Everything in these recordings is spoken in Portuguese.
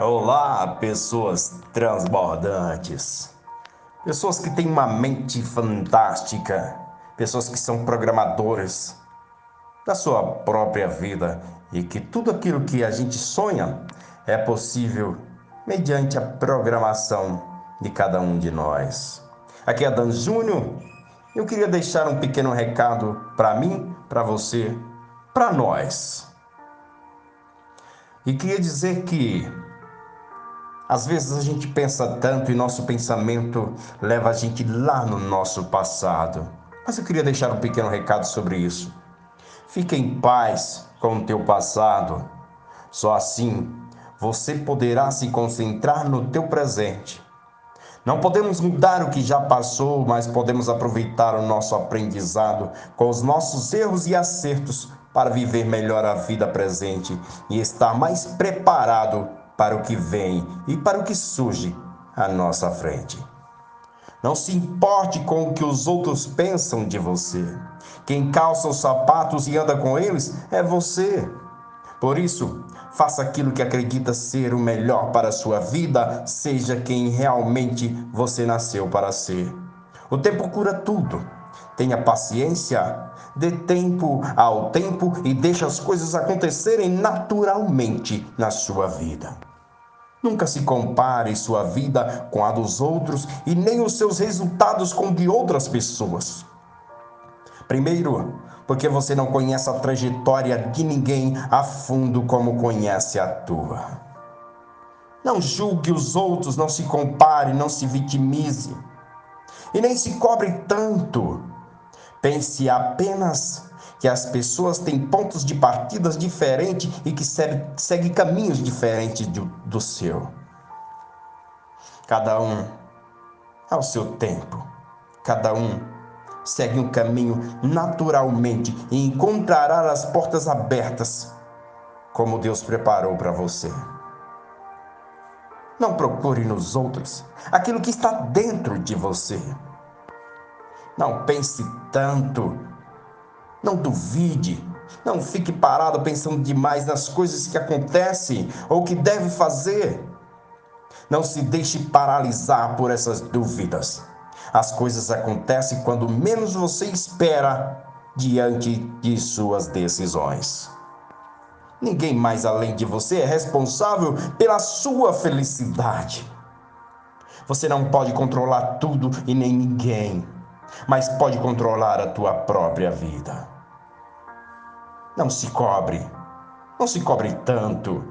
Olá, pessoas transbordantes. Pessoas que têm uma mente fantástica, pessoas que são programadoras da sua própria vida e que tudo aquilo que a gente sonha é possível mediante a programação de cada um de nós. Aqui é Dan Júnior. Eu queria deixar um pequeno recado para mim, para você, para nós. E queria dizer que às vezes a gente pensa tanto e nosso pensamento leva a gente lá no nosso passado. Mas eu queria deixar um pequeno recado sobre isso. Fique em paz com o teu passado. Só assim você poderá se concentrar no teu presente. Não podemos mudar o que já passou, mas podemos aproveitar o nosso aprendizado com os nossos erros e acertos para viver melhor a vida presente e estar mais preparado para o que vem e para o que surge à nossa frente. Não se importe com o que os outros pensam de você. Quem calça os sapatos e anda com eles é você. Por isso, faça aquilo que acredita ser o melhor para a sua vida, seja quem realmente você nasceu para ser. O tempo cura tudo. Tenha paciência, dê tempo ao tempo e deixe as coisas acontecerem naturalmente na sua vida. Nunca se compare sua vida com a dos outros e nem os seus resultados com de outras pessoas. Primeiro, porque você não conhece a trajetória de ninguém a fundo como conhece a tua. Não julgue os outros, não se compare, não se vitimize. E nem se cobre tanto Pense apenas que as pessoas têm pontos de partidas diferentes e que seguem segue caminhos diferentes do, do seu. Cada um ao seu tempo. Cada um segue um caminho naturalmente e encontrará as portas abertas como Deus preparou para você. Não procure nos outros aquilo que está dentro de você. Não pense tanto. Não duvide. Não fique parado pensando demais nas coisas que acontecem ou que deve fazer. Não se deixe paralisar por essas dúvidas. As coisas acontecem quando menos você espera diante de suas decisões. Ninguém mais além de você é responsável pela sua felicidade. Você não pode controlar tudo e nem ninguém mas pode controlar a tua própria vida. Não se cobre, não se cobre tanto,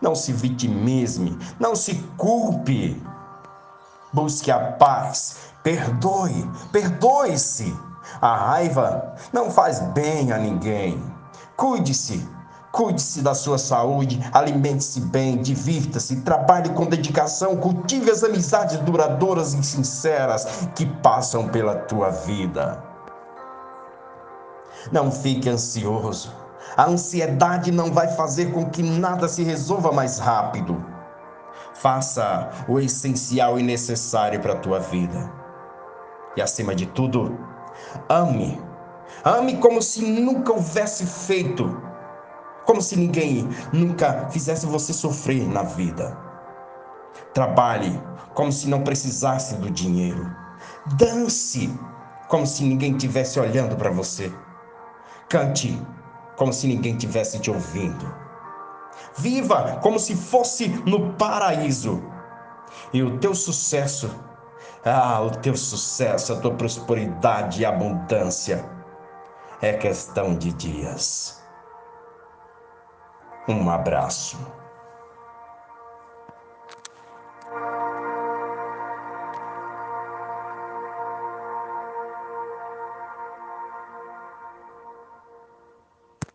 não se vitimize, não se culpe. Busque a paz, perdoe, perdoe-se. A raiva não faz bem a ninguém. Cuide-se, Cuide-se da sua saúde, alimente-se bem, divirta-se, trabalhe com dedicação, cultive as amizades duradouras e sinceras que passam pela tua vida. Não fique ansioso. A ansiedade não vai fazer com que nada se resolva mais rápido. Faça o essencial e necessário para a tua vida. E acima de tudo, ame. Ame como se nunca houvesse feito como se ninguém nunca fizesse você sofrer na vida. Trabalhe como se não precisasse do dinheiro. Dance como se ninguém tivesse olhando para você. Cante como se ninguém tivesse te ouvindo. Viva como se fosse no paraíso. E o teu sucesso, ah, o teu sucesso, a tua prosperidade e abundância é questão de dias. Um abraço.